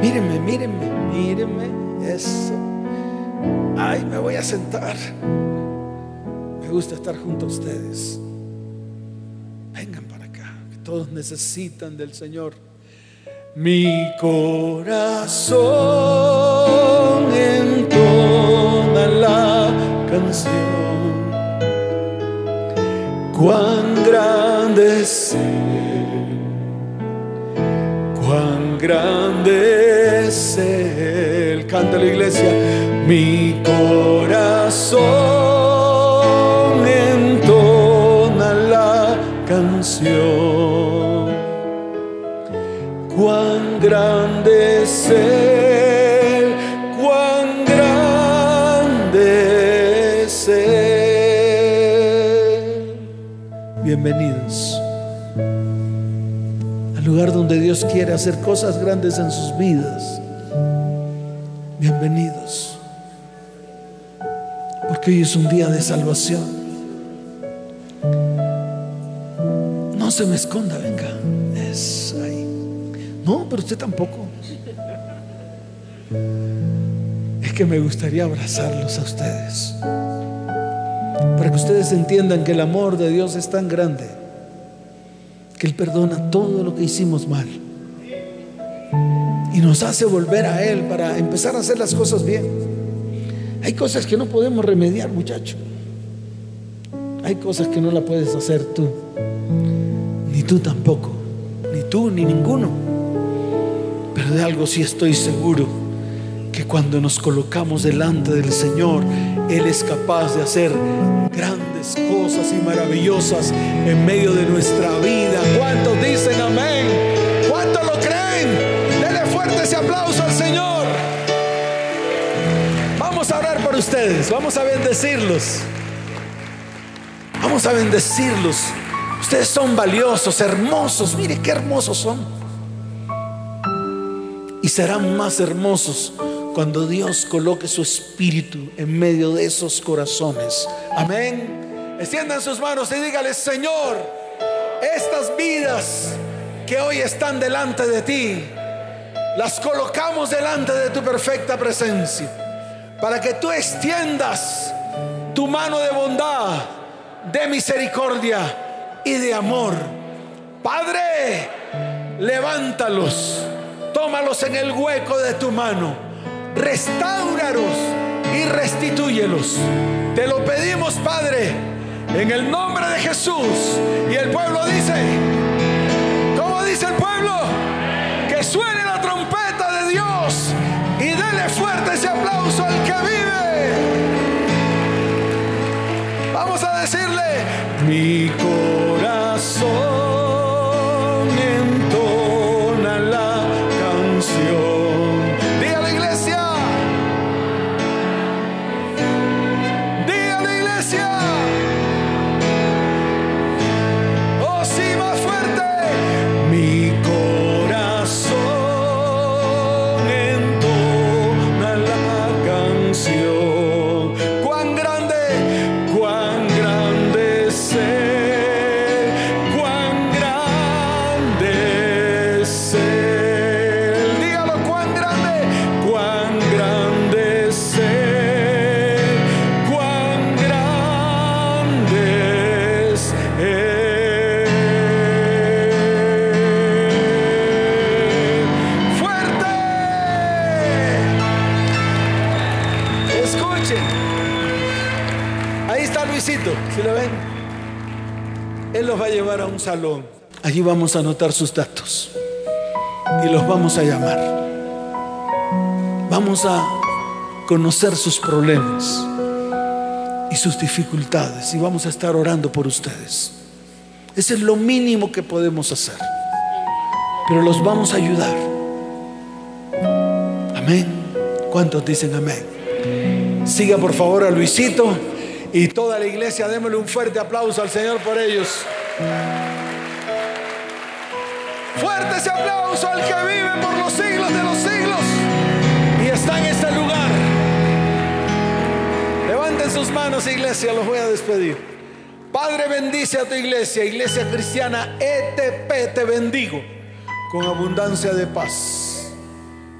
Mírenme, mírenme, mírenme. Eso. Ay, me voy a sentar. Gusta estar junto a ustedes. Vengan para acá, que todos necesitan del Señor. Mi corazón en toda la canción. Cuán grande es cuán grande es Él. Canta la iglesia, mi corazón grande es Él, cuán grande es Él. Bienvenidos lugar donde Dios quiere hacer cosas grandes en sus vidas. Bienvenidos. Porque hoy es un día de salvación. No se me esconda. No, pero usted tampoco. Es que me gustaría abrazarlos a ustedes. Para que ustedes entiendan que el amor de Dios es tan grande que Él perdona todo lo que hicimos mal. Y nos hace volver a Él para empezar a hacer las cosas bien. Hay cosas que no podemos remediar, muchacho. Hay cosas que no la puedes hacer tú. Ni tú tampoco. Ni tú, ni ninguno. De algo sí estoy seguro. Que cuando nos colocamos delante del Señor, Él es capaz de hacer grandes cosas y maravillosas en medio de nuestra vida. ¿Cuántos dicen amén? ¿Cuántos lo creen? Denle fuerte ese aplauso al Señor. Vamos a orar por ustedes, vamos a bendecirlos. Vamos a bendecirlos. Ustedes son valiosos, hermosos. Mire qué hermosos son. Serán más hermosos cuando Dios coloque su espíritu en medio de esos corazones. Amén. Extiendan sus manos y dígale, Señor, estas vidas que hoy están delante de ti, las colocamos delante de tu perfecta presencia, para que tú extiendas tu mano de bondad, de misericordia y de amor. Padre, levántalos, tómalos en el hueco de tu mano, restauraros y restitúyelos. Te lo pedimos, Padre, en el nombre de Jesús. Y el pueblo dice, ¿cómo dice el pueblo? Que suene la trompeta de Dios y dele fuerte ese aplauso al que vive. Vamos a decirle, mi corazón. Allí vamos a anotar sus datos y los vamos a llamar. Vamos a conocer sus problemas y sus dificultades y vamos a estar orando por ustedes. Ese es lo mínimo que podemos hacer. Pero los vamos a ayudar. Amén. ¿Cuántos dicen amén? Siga por favor a Luisito y toda la iglesia. Démosle un fuerte aplauso al Señor por ellos. Fuerte ese aplauso al que vive por los siglos de los siglos y está en este lugar. Levanten sus manos, iglesia, los voy a despedir. Padre, bendice a tu iglesia, iglesia cristiana ETP, te bendigo con abundancia de paz.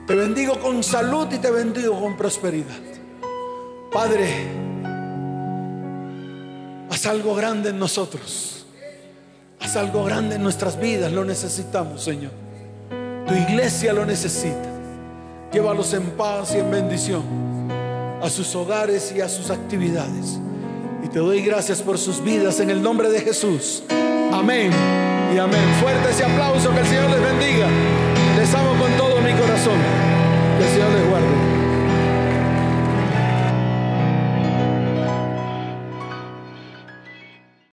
Te bendigo con salud y te bendigo con prosperidad. Padre, haz algo grande en nosotros. Haz algo grande en nuestras vidas, lo necesitamos, Señor. Tu iglesia lo necesita. Llévalos en paz y en bendición a sus hogares y a sus actividades. Y te doy gracias por sus vidas en el nombre de Jesús. Amén y amén. Fuerte ese aplauso, que el Señor les bendiga. Les amo con todo mi corazón. Que el Señor les guarde.